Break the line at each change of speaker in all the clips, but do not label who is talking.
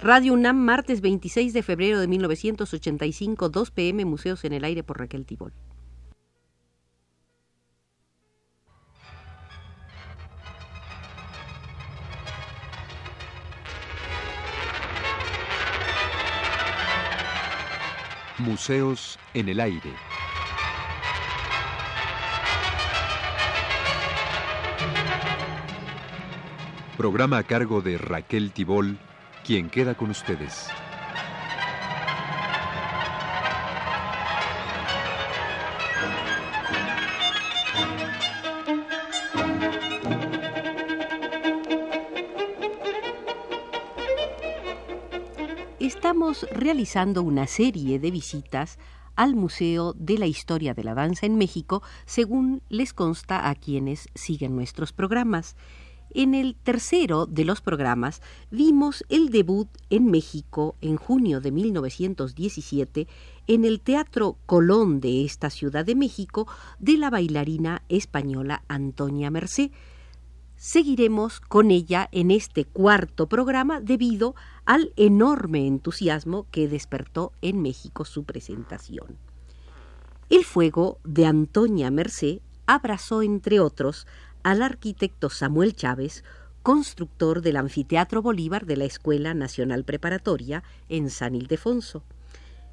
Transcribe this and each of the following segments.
Radio UNAM, martes 26 de febrero de 1985, 2 pm, Museos en el Aire por Raquel Tibol.
Museos en el Aire. Programa a cargo de Raquel Tibol quien queda con ustedes.
Estamos realizando una serie de visitas al Museo de la Historia de la Danza en México, según les consta a quienes siguen nuestros programas. En el tercero de los programas vimos el debut en México en junio de 1917 en el Teatro Colón de esta Ciudad de México de la bailarina española Antonia Mercé. Seguiremos con ella en este cuarto programa debido al enorme entusiasmo que despertó en México su presentación. El fuego de Antonia Mercé abrazó, entre otros, al arquitecto Samuel Chávez, constructor del Anfiteatro Bolívar de la Escuela Nacional Preparatoria en San Ildefonso.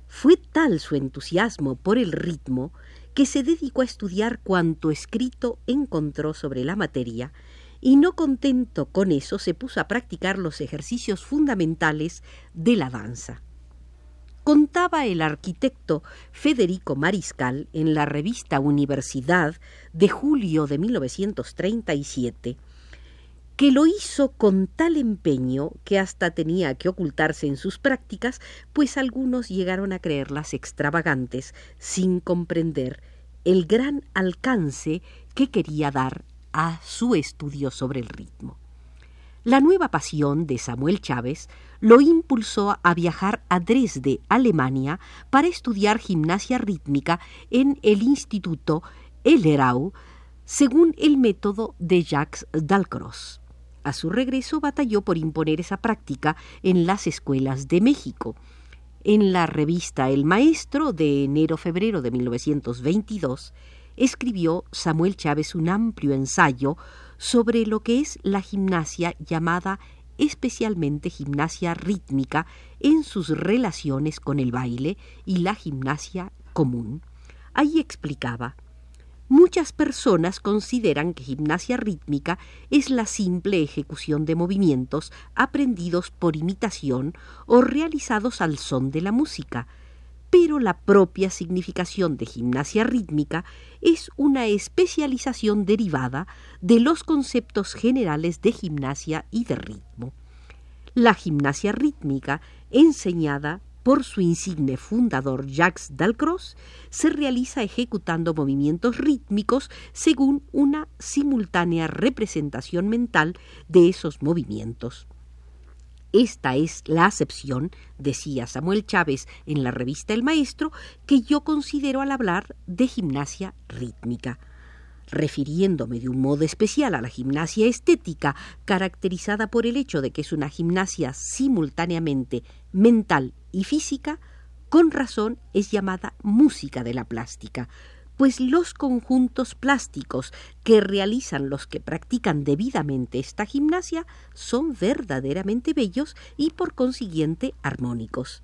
Fue tal su entusiasmo por el ritmo que se dedicó a estudiar cuanto escrito encontró sobre la materia y no contento con eso se puso a practicar los ejercicios fundamentales de la danza. Contaba el arquitecto Federico Mariscal en la revista Universidad de julio de 1937 que lo hizo con tal empeño que hasta tenía que ocultarse en sus prácticas, pues algunos llegaron a creerlas extravagantes, sin comprender el gran alcance que quería dar a su estudio sobre el ritmo. La nueva pasión de Samuel Chávez lo impulsó a viajar a Dresde, Alemania, para estudiar gimnasia rítmica en el Instituto Ellerau, según el método de Jacques Dalcroze. A su regreso batalló por imponer esa práctica en las escuelas de México. En la revista El Maestro de enero-febrero de 1922 escribió Samuel Chávez un amplio ensayo sobre lo que es la gimnasia llamada especialmente gimnasia rítmica en sus relaciones con el baile y la gimnasia común. Ahí explicaba Muchas personas consideran que gimnasia rítmica es la simple ejecución de movimientos aprendidos por imitación o realizados al son de la música, pero la propia significación de gimnasia rítmica es una especialización derivada de los conceptos generales de gimnasia y de ritmo. La gimnasia rítmica, enseñada por su insigne fundador Jacques Dalcroze, se realiza ejecutando movimientos rítmicos según una simultánea representación mental de esos movimientos. Esta es la acepción, decía Samuel Chávez en la revista El Maestro, que yo considero al hablar de gimnasia rítmica refiriéndome de un modo especial a la gimnasia estética, caracterizada por el hecho de que es una gimnasia simultáneamente mental y física, con razón es llamada música de la plástica, pues los conjuntos plásticos que realizan los que practican debidamente esta gimnasia son verdaderamente bellos y por consiguiente armónicos.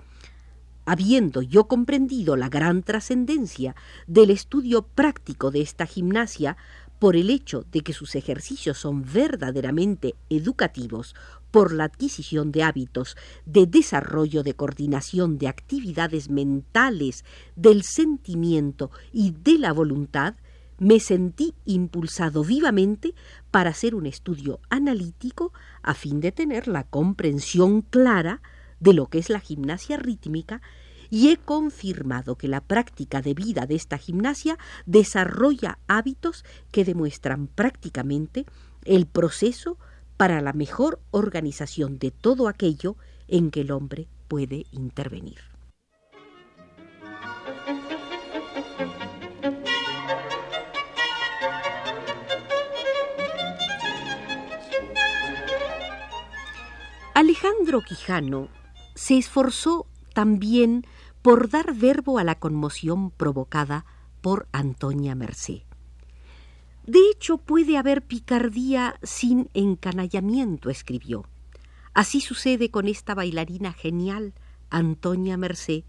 Habiendo yo comprendido la gran trascendencia del estudio práctico de esta gimnasia, por el hecho de que sus ejercicios son verdaderamente educativos por la adquisición de hábitos, de desarrollo de coordinación de actividades mentales, del sentimiento y de la voluntad, me sentí impulsado vivamente para hacer un estudio analítico a fin de tener la comprensión clara de lo que es la gimnasia rítmica y he confirmado que la práctica de vida de esta gimnasia desarrolla hábitos que demuestran prácticamente el proceso para la mejor organización de todo aquello en que el hombre puede intervenir. Alejandro Quijano se esforzó también por dar verbo a la conmoción provocada por Antonia Mercé. De hecho, puede haber picardía sin encanallamiento, escribió. Así sucede con esta bailarina genial, Antonia Mercé,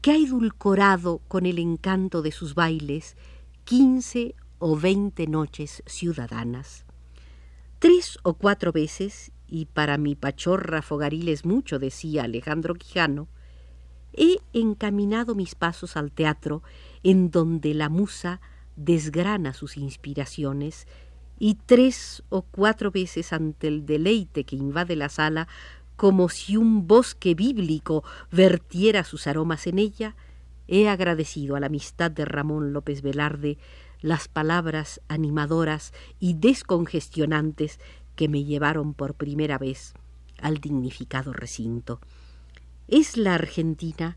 que ha edulcorado con el encanto de sus bailes quince o veinte noches ciudadanas. Tres o cuatro veces, y para mi pachorra fogaril es mucho, decía Alejandro Quijano, he encaminado mis pasos al teatro en donde la musa desgrana sus inspiraciones y tres o cuatro veces ante el deleite que invade la sala, como si un bosque bíblico vertiera sus aromas en ella, he agradecido a la amistad de Ramón López Velarde las palabras animadoras y descongestionantes que me llevaron por primera vez al dignificado recinto. Es la Argentina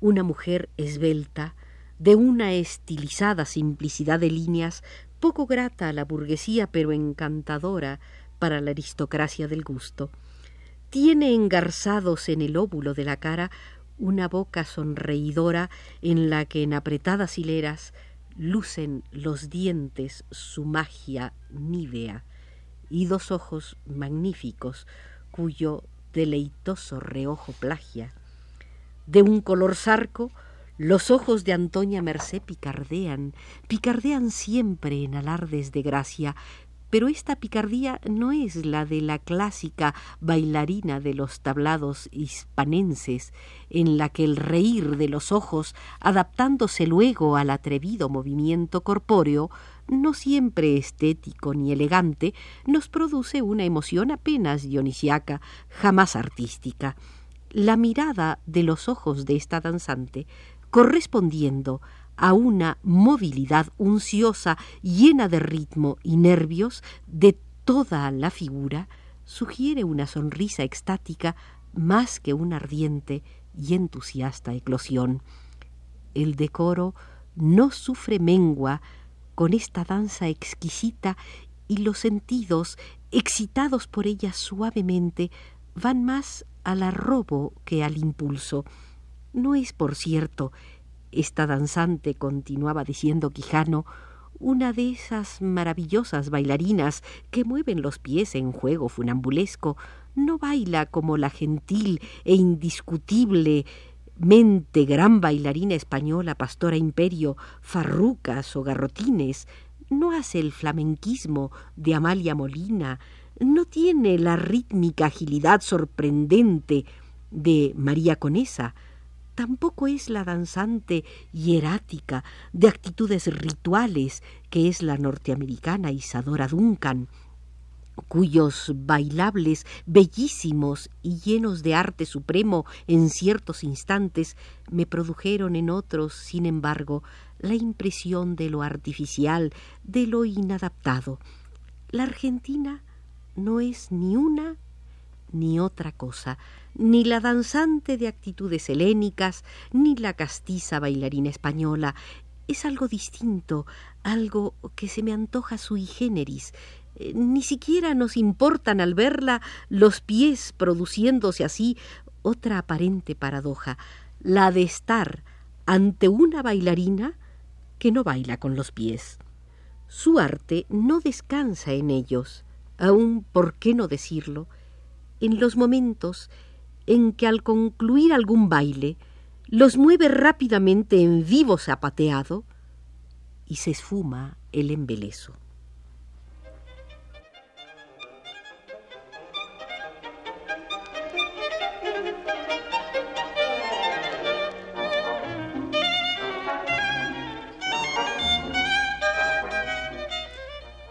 una mujer esbelta, de una estilizada simplicidad de líneas poco grata a la burguesía pero encantadora para la aristocracia del gusto. Tiene engarzados en el óvulo de la cara una boca sonreidora en la que en apretadas hileras lucen los dientes su magia nívea y dos ojos magníficos cuyo deleitoso reojo plagia. De un color zarco los ojos de Antonia Mercé picardean, picardean siempre en alardes de gracia, pero esta picardía no es la de la clásica bailarina de los tablados hispanenses, en la que el reír de los ojos, adaptándose luego al atrevido movimiento corpóreo, no siempre estético ni elegante, nos produce una emoción apenas dionisiaca, jamás artística. La mirada de los ojos de esta danzante correspondiendo a una movilidad unciosa llena de ritmo y nervios de toda la figura, sugiere una sonrisa extática más que una ardiente y entusiasta eclosión. El decoro no sufre mengua con esta danza exquisita y los sentidos, excitados por ella suavemente, van más al arrobo que al impulso. No es, por cierto, esta danzante, continuaba diciendo Quijano, una de esas maravillosas bailarinas que mueven los pies en juego funambulesco, no baila como la gentil e indiscutible mente gran bailarina española Pastora Imperio, farrucas o garrotines, no hace el flamenquismo de Amalia Molina, no tiene la rítmica agilidad sorprendente de María Conesa, tampoco es la danzante hierática de actitudes rituales que es la norteamericana Isadora Duncan, cuyos bailables bellísimos y llenos de arte supremo en ciertos instantes me produjeron en otros, sin embargo, la impresión de lo artificial, de lo inadaptado. La Argentina no es ni una ni otra cosa, ni la danzante de actitudes helénicas, ni la castiza bailarina española. Es algo distinto, algo que se me antoja sui generis. Eh, ni siquiera nos importan al verla los pies produciéndose así otra aparente paradoja, la de estar ante una bailarina que no baila con los pies. Su arte no descansa en ellos, aun por qué no decirlo, en los momentos en que al concluir algún baile los mueve rápidamente en vivo zapateado y se esfuma el embeleso.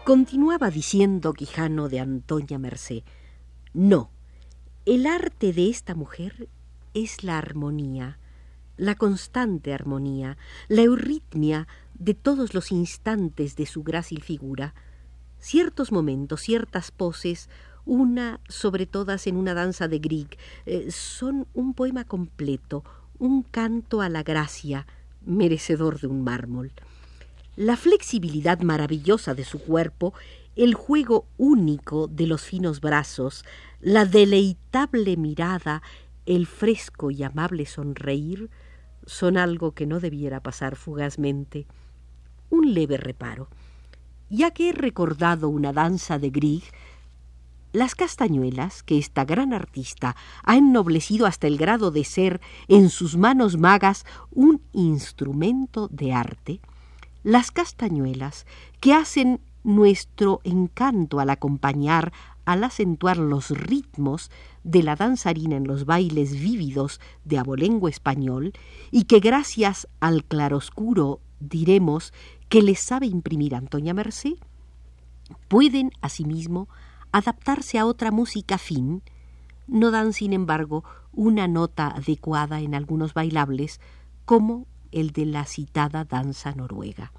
Continuaba diciendo Quijano de Antonia Mercé, no, el arte de esta mujer es la armonía, la constante armonía, la euritmia de todos los instantes de su grácil figura. Ciertos momentos, ciertas poses, una sobre todas en una danza de Grieg, eh, son un poema completo, un canto a la gracia, merecedor de un mármol. La flexibilidad maravillosa de su cuerpo el juego único de los finos brazos, la deleitable mirada, el fresco y amable sonreír son algo que no debiera pasar fugazmente. Un leve reparo. Ya que he recordado una danza de Grieg, las castañuelas, que esta gran artista ha ennoblecido hasta el grado de ser en sus manos magas un instrumento de arte, las castañuelas, que hacen nuestro encanto al acompañar, al acentuar los ritmos de la danzarina en los bailes vívidos de abolengo español, y que gracias al claroscuro, diremos, que les sabe imprimir Antonia Mercé, pueden asimismo adaptarse a otra música fin, no dan sin embargo una nota adecuada en algunos bailables, como el de la citada danza noruega.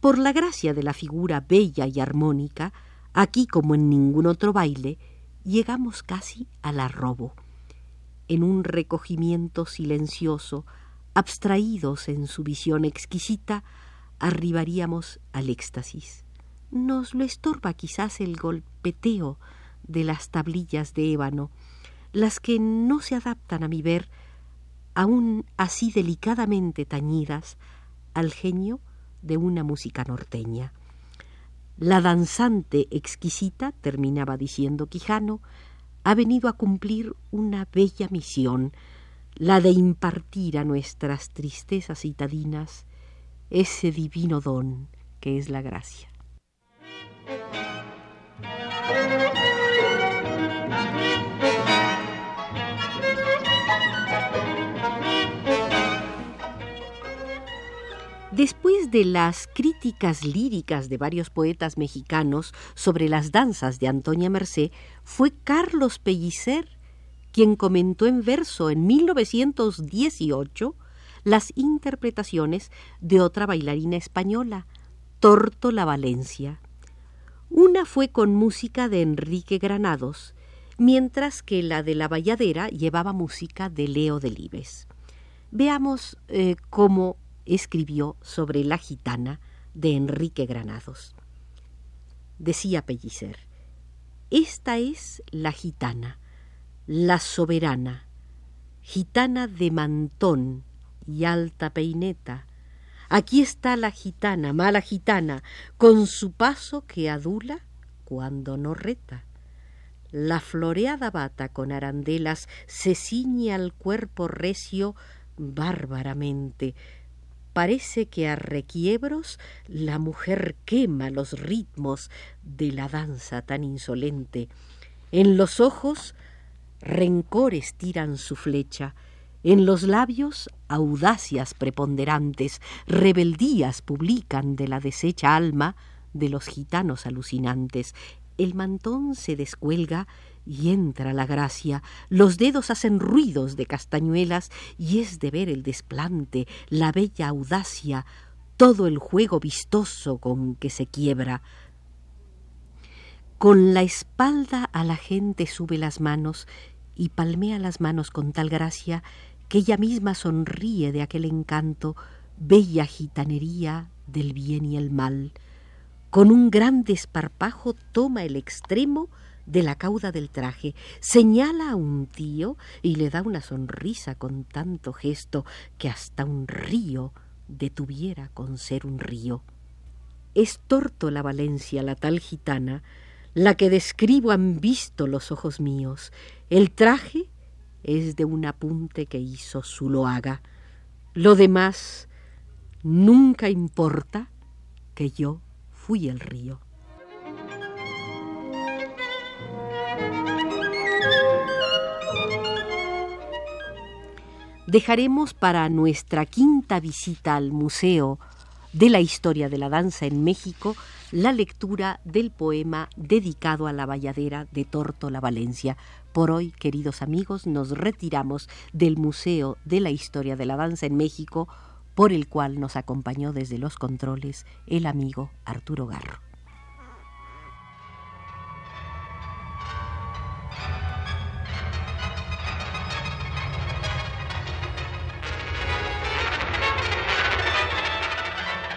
Por la gracia de la figura bella y armónica, aquí como en ningún otro baile, llegamos casi al arrobo. En un recogimiento silencioso, abstraídos en su visión exquisita, arribaríamos al éxtasis. Nos lo estorba quizás el golpeteo de las tablillas de ébano, las que no se adaptan a mi ver, aún así delicadamente tañidas, al genio de una música norteña. La danzante exquisita, terminaba diciendo Quijano, ha venido a cumplir una bella misión, la de impartir a nuestras tristezas citadinas ese divino don que es la gracia. Después de las críticas líricas de varios poetas mexicanos sobre las danzas de Antonia Mercé, fue Carlos Pellicer quien comentó en verso en 1918 las interpretaciones de otra bailarina española, Torto la Valencia. Una fue con música de Enrique Granados, mientras que la de la Valladera llevaba música de Leo Delibes. Veamos eh, cómo escribió sobre la gitana de Enrique Granados. Decía Pellicer, Esta es la gitana, la soberana, gitana de mantón y alta peineta. Aquí está la gitana, mala gitana, con su paso que adula cuando no reta. La floreada bata con arandelas se ciñe al cuerpo recio bárbaramente, Parece que a requiebros la mujer quema los ritmos de la danza tan insolente. En los ojos rencores tiran su flecha, en los labios audacias preponderantes, rebeldías publican de la deshecha alma de los gitanos alucinantes. El mantón se descuelga y entra la gracia, los dedos hacen ruidos de castañuelas y es de ver el desplante, la bella audacia, todo el juego vistoso con que se quiebra. Con la espalda a la gente sube las manos y palmea las manos con tal gracia que ella misma sonríe de aquel encanto, bella gitanería del bien y el mal. Con un gran desparpajo toma el extremo de la cauda del traje, señala a un tío y le da una sonrisa con tanto gesto que hasta un río detuviera con ser un río. Es torto la Valencia, la tal gitana, la que describo han visto los ojos míos. El traje es de un apunte que hizo su loaga. Lo demás nunca importa que yo fui el río. Dejaremos para nuestra quinta visita al Museo de la Historia de la Danza en México la lectura del poema dedicado a la valladera de Torto la Valencia. Por hoy, queridos amigos, nos retiramos del Museo de la Historia de la Danza en México, por el cual nos acompañó desde los controles el amigo Arturo Garro.